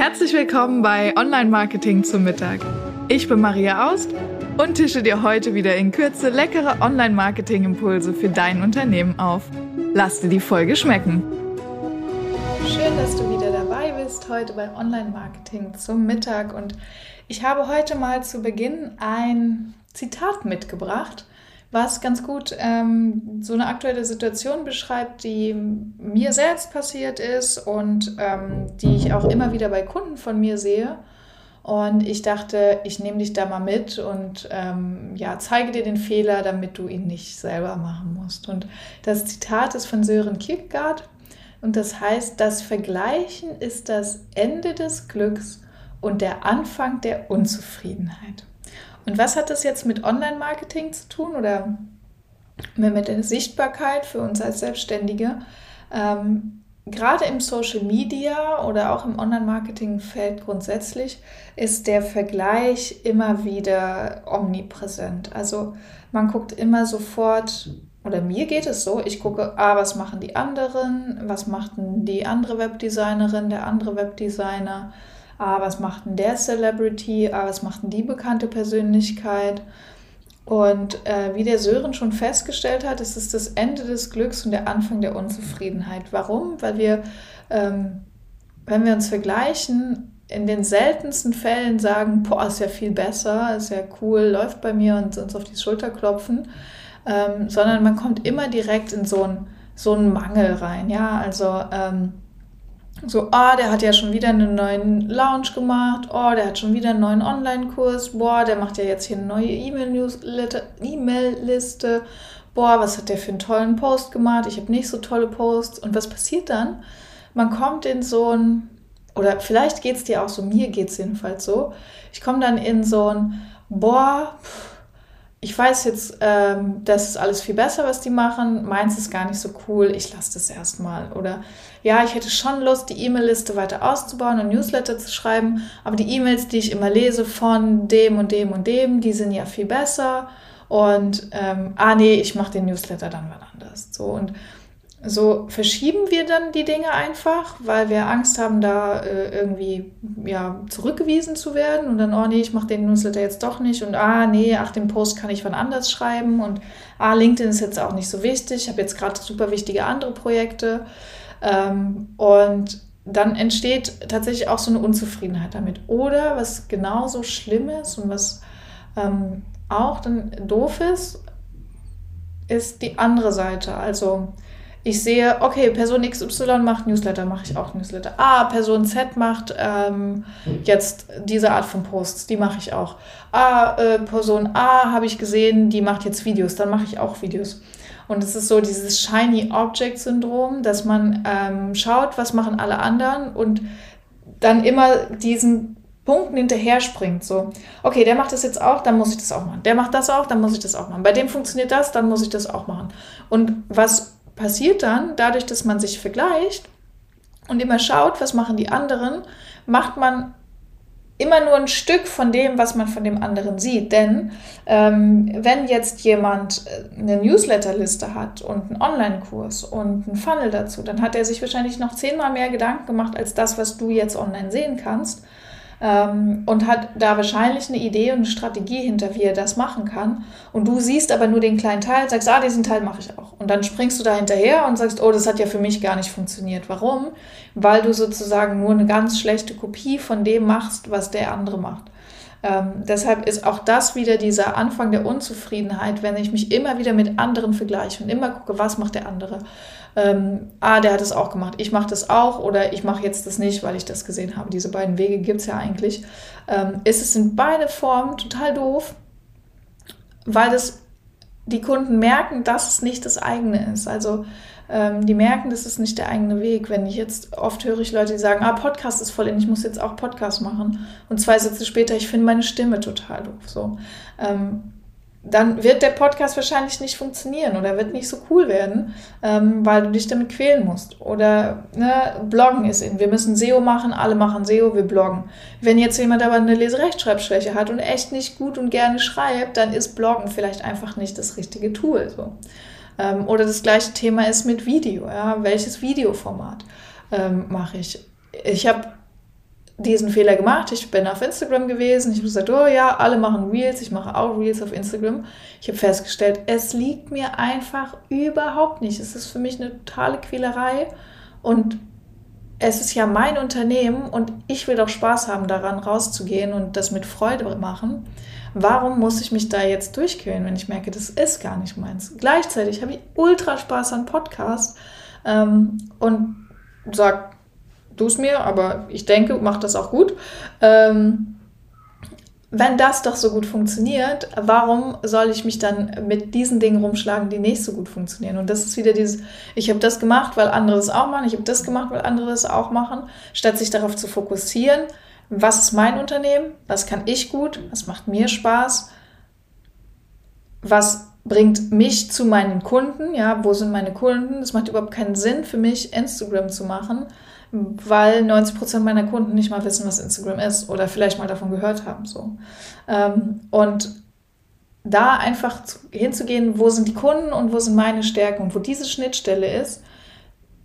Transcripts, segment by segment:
Herzlich willkommen bei Online Marketing zum Mittag. Ich bin Maria Aust und tische dir heute wieder in Kürze leckere Online Marketing Impulse für dein Unternehmen auf. Lass dir die Folge schmecken. Schön, dass du wieder dabei bist heute bei Online Marketing zum Mittag und ich habe heute mal zu Beginn ein Zitat mitgebracht was ganz gut ähm, so eine aktuelle Situation beschreibt, die mir selbst passiert ist und ähm, die ich auch immer wieder bei Kunden von mir sehe. Und ich dachte, ich nehme dich da mal mit und ähm, ja, zeige dir den Fehler, damit du ihn nicht selber machen musst. Und das Zitat ist von Sören Kierkegaard und das heißt, das Vergleichen ist das Ende des Glücks und der Anfang der Unzufriedenheit. Und was hat das jetzt mit Online-Marketing zu tun oder mit der Sichtbarkeit für uns als Selbstständige? Ähm, gerade im Social Media oder auch im Online-Marketing-Feld grundsätzlich ist der Vergleich immer wieder omnipräsent. Also man guckt immer sofort, oder mir geht es so, ich gucke, ah, was machen die anderen, was macht die andere Webdesignerin, der andere Webdesigner, ah, was macht denn der Celebrity, ah, was macht denn die bekannte Persönlichkeit. Und äh, wie der Sören schon festgestellt hat, ist es das Ende des Glücks und der Anfang der Unzufriedenheit. Warum? Weil wir, ähm, wenn wir uns vergleichen, in den seltensten Fällen sagen, boah, ist ja viel besser, ist ja cool, läuft bei mir und uns auf die Schulter klopfen, ähm, sondern man kommt immer direkt in so einen so Mangel rein. Ja, also ähm, so, ah, der hat ja schon wieder einen neuen Lounge gemacht, oh, der hat schon wieder einen neuen Online-Kurs, boah, der macht ja jetzt hier eine neue E-Mail-Liste, boah, was hat der für einen tollen Post gemacht, ich habe nicht so tolle Posts. Und was passiert dann? Man kommt in so ein, oder vielleicht geht es dir auch so, mir geht es jedenfalls so, ich komme dann in so ein, boah, pff, ich weiß jetzt, ähm, das ist alles viel besser, was die machen. Meins ist gar nicht so cool. Ich lasse das erstmal. Oder ja, ich hätte schon Lust, die E-Mail-Liste weiter auszubauen und Newsletter zu schreiben. Aber die E-Mails, die ich immer lese von dem und dem und dem, die sind ja viel besser. Und ähm, ah nee, ich mache den Newsletter dann wann anders. So und so verschieben wir dann die Dinge einfach, weil wir Angst haben, da äh, irgendwie ja, zurückgewiesen zu werden und dann, oh nee, ich mache den Newsletter jetzt doch nicht und ah nee, ach, den Post kann ich wann anders schreiben und ah, LinkedIn ist jetzt auch nicht so wichtig, ich habe jetzt gerade super wichtige andere Projekte ähm, und dann entsteht tatsächlich auch so eine Unzufriedenheit damit. Oder was genauso schlimm ist und was ähm, auch dann doof ist, ist die andere Seite. Also ich sehe, okay, Person XY macht Newsletter, mache ich auch Newsletter. Ah, Person Z macht ähm, jetzt diese Art von Posts, die mache ich auch. Ah, äh, Person A habe ich gesehen, die macht jetzt Videos, dann mache ich auch Videos. Und es ist so dieses Shiny Object Syndrom, dass man ähm, schaut, was machen alle anderen und dann immer diesen Punkten hinterher springt. So, okay, der macht das jetzt auch, dann muss ich das auch machen. Der macht das auch, dann muss ich das auch machen. Bei dem funktioniert das, dann muss ich das auch machen. Und was passiert dann, dadurch, dass man sich vergleicht und immer schaut, was machen die anderen, macht man immer nur ein Stück von dem, was man von dem anderen sieht. Denn ähm, wenn jetzt jemand äh, eine Newsletterliste hat und einen Online-Kurs und einen Funnel dazu, dann hat er sich wahrscheinlich noch zehnmal mehr Gedanken gemacht als das, was du jetzt online sehen kannst ähm, und hat da wahrscheinlich eine Idee und eine Strategie hinter, wie er das machen kann. Und du siehst aber nur den kleinen Teil, sagst, ah, diesen Teil mache ich auch. Und dann springst du da hinterher und sagst, oh, das hat ja für mich gar nicht funktioniert. Warum? Weil du sozusagen nur eine ganz schlechte Kopie von dem machst, was der andere macht. Ähm, deshalb ist auch das wieder dieser Anfang der Unzufriedenheit, wenn ich mich immer wieder mit anderen vergleiche und immer gucke, was macht der andere. Ähm, ah, der hat es auch gemacht, ich mache das auch oder ich mache jetzt das nicht, weil ich das gesehen habe. Diese beiden Wege gibt es ja eigentlich. Ähm, ist es in beide Formen total doof, weil das die Kunden merken, dass es nicht das eigene ist. Also ähm, die merken, das ist nicht der eigene Weg. Wenn ich jetzt oft höre ich Leute, die sagen, ah, Podcast ist voll in, ich muss jetzt auch Podcast machen. Und zwei Sätze später, ich finde meine Stimme total doof. So. Ähm, dann wird der Podcast wahrscheinlich nicht funktionieren oder wird nicht so cool werden, ähm, weil du dich damit quälen musst. Oder ne, Bloggen ist in. Wir müssen SEO machen, alle machen SEO, wir bloggen. Wenn jetzt jemand aber eine Leserechtschreibschwäche hat und echt nicht gut und gerne schreibt, dann ist Bloggen vielleicht einfach nicht das richtige Tool. So. Ähm, oder das gleiche Thema ist mit Video. Ja? Welches Videoformat ähm, mache ich? Ich habe diesen Fehler gemacht. Ich bin auf Instagram gewesen. Ich habe gesagt, oh ja, alle machen Reels. Ich mache auch Reels auf Instagram. Ich habe festgestellt, es liegt mir einfach überhaupt nicht. Es ist für mich eine totale Quälerei. Und es ist ja mein Unternehmen und ich will doch Spaß haben daran, rauszugehen und das mit Freude machen. Warum muss ich mich da jetzt durchquälen, wenn ich merke, das ist gar nicht meins? Gleichzeitig habe ich ultra Spaß an Podcast ähm, und sag, du es mir, aber ich denke, mach das auch gut. Ähm, wenn das doch so gut funktioniert, warum soll ich mich dann mit diesen Dingen rumschlagen, die nicht so gut funktionieren? Und das ist wieder dieses, ich habe das gemacht, weil andere das auch machen, ich habe das gemacht, weil andere das auch machen, statt sich darauf zu fokussieren, was ist mein Unternehmen, was kann ich gut, was macht mir Spaß, was bringt mich zu meinen Kunden, ja, wo sind meine Kunden? Es macht überhaupt keinen Sinn für mich, Instagram zu machen, weil 90 Prozent meiner Kunden nicht mal wissen, was Instagram ist oder vielleicht mal davon gehört haben. So. Ähm, und da einfach hinzugehen, wo sind die Kunden und wo sind meine Stärken und wo diese Schnittstelle ist,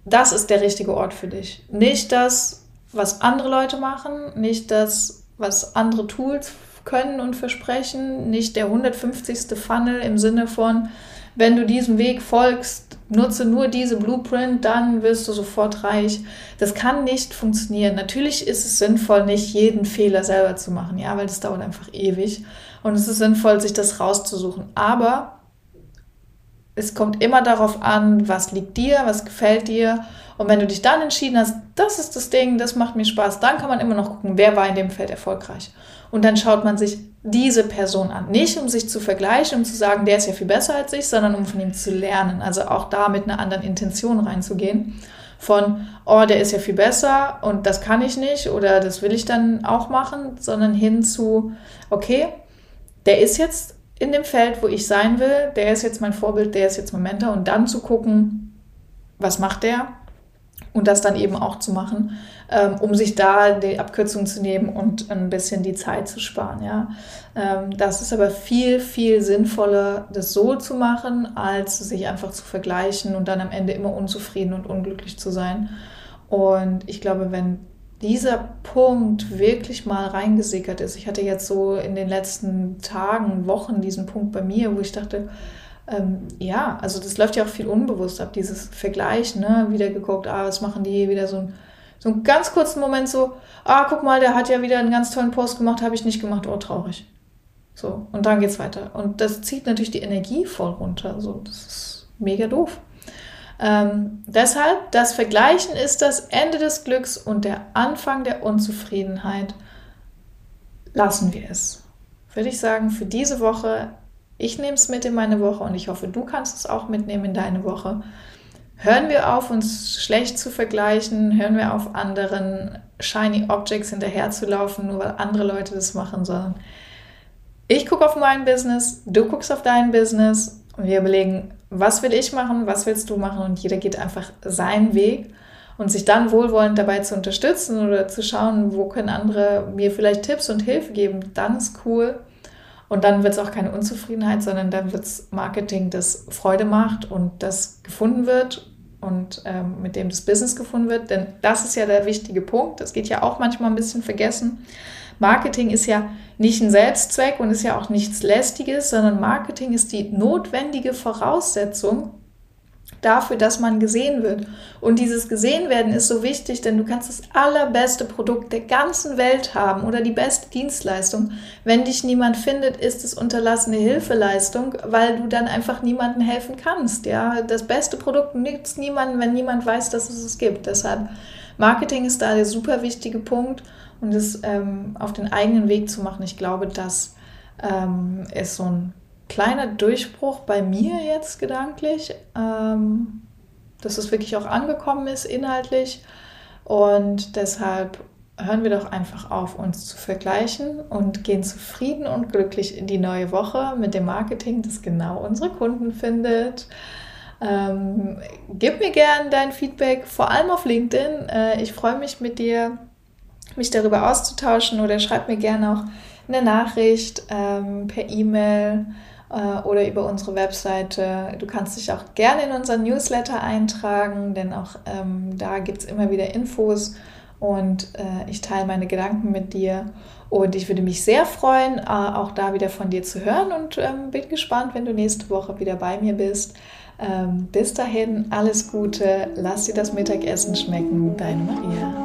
das ist der richtige Ort für dich. Nicht das, was andere Leute machen, nicht das, was andere Tools können und versprechen, nicht der 150. Funnel im Sinne von, wenn du diesem Weg folgst, nutze nur diese Blueprint, dann wirst du sofort reich. Das kann nicht funktionieren. Natürlich ist es sinnvoll, nicht jeden Fehler selber zu machen, ja, weil das dauert einfach ewig. Und es ist sinnvoll, sich das rauszusuchen. Aber es kommt immer darauf an, was liegt dir, was gefällt dir. Und wenn du dich dann entschieden hast, das ist das Ding, das macht mir Spaß, dann kann man immer noch gucken, wer war in dem Feld erfolgreich. Und dann schaut man sich diese Person an. Nicht um sich zu vergleichen, um zu sagen, der ist ja viel besser als ich, sondern um von ihm zu lernen. Also auch da mit einer anderen Intention reinzugehen. Von, oh, der ist ja viel besser und das kann ich nicht oder das will ich dann auch machen, sondern hin zu, okay, der ist jetzt in dem Feld, wo ich sein will, der ist jetzt mein Vorbild, der ist jetzt mein Mentor und dann zu gucken, was macht der und das dann eben auch zu machen, ähm, um sich da die Abkürzung zu nehmen und ein bisschen die Zeit zu sparen. Ja, ähm, das ist aber viel viel sinnvoller, das so zu machen, als sich einfach zu vergleichen und dann am Ende immer unzufrieden und unglücklich zu sein. Und ich glaube, wenn dieser Punkt wirklich mal reingesickert ist, ich hatte jetzt so in den letzten Tagen, Wochen diesen Punkt bei mir, wo ich dachte, ähm, ja, also das läuft ja auch viel unbewusst ab, dieses Vergleichen, ne? wieder geguckt, ah, was machen die, wieder so ein, so einen ganz kurzen Moment so, ah, guck mal, der hat ja wieder einen ganz tollen Post gemacht, habe ich nicht gemacht, oh, traurig. So, und dann geht's weiter. Und das zieht natürlich die Energie voll runter, so, das ist mega doof. Ähm, deshalb, das Vergleichen ist das Ende des Glücks und der Anfang der Unzufriedenheit. Lassen wir es. Würde ich sagen, für diese Woche ich nehme es mit in meine Woche und ich hoffe, du kannst es auch mitnehmen in deine Woche. Hören wir auf, uns schlecht zu vergleichen, hören wir auf, anderen shiny Objects hinterherzulaufen, nur weil andere Leute das machen, sondern ich gucke auf mein Business, du guckst auf dein Business. Und wir überlegen, was will ich machen, was willst du machen? Und jeder geht einfach seinen Weg. Und sich dann wohlwollend dabei zu unterstützen oder zu schauen, wo können andere mir vielleicht Tipps und Hilfe geben, dann ist cool. Und dann wird es auch keine Unzufriedenheit, sondern dann wird es Marketing, das Freude macht und das gefunden wird und ähm, mit dem das Business gefunden wird. Denn das ist ja der wichtige Punkt. Das geht ja auch manchmal ein bisschen vergessen. Marketing ist ja nicht ein Selbstzweck und ist ja auch nichts Lästiges, sondern Marketing ist die notwendige Voraussetzung dafür, dass man gesehen wird. Und dieses Gesehenwerden ist so wichtig, denn du kannst das allerbeste Produkt der ganzen Welt haben oder die beste Dienstleistung. Wenn dich niemand findet, ist es unterlassene Hilfeleistung, weil du dann einfach niemandem helfen kannst. Ja, das beste Produkt nützt niemandem, wenn niemand weiß, dass es es gibt. Deshalb Marketing ist da der super wichtige Punkt und es ähm, auf den eigenen Weg zu machen. Ich glaube, das ähm, ist so ein kleiner Durchbruch bei mir jetzt gedanklich, ähm, dass es wirklich auch angekommen ist inhaltlich. Und deshalb hören wir doch einfach auf, uns zu vergleichen und gehen zufrieden und glücklich in die neue Woche mit dem Marketing, das genau unsere Kunden findet. Ähm, gib mir gerne dein Feedback, vor allem auf LinkedIn. Äh, ich freue mich mit dir, mich darüber auszutauschen oder schreib mir gerne auch eine Nachricht ähm, per E-Mail oder über unsere Webseite. Du kannst dich auch gerne in unseren Newsletter eintragen, denn auch ähm, da gibt es immer wieder Infos und äh, ich teile meine Gedanken mit dir. Und ich würde mich sehr freuen, äh, auch da wieder von dir zu hören und ähm, bin gespannt, wenn du nächste Woche wieder bei mir bist. Ähm, bis dahin, alles Gute, lass dir das Mittagessen schmecken, deine Maria.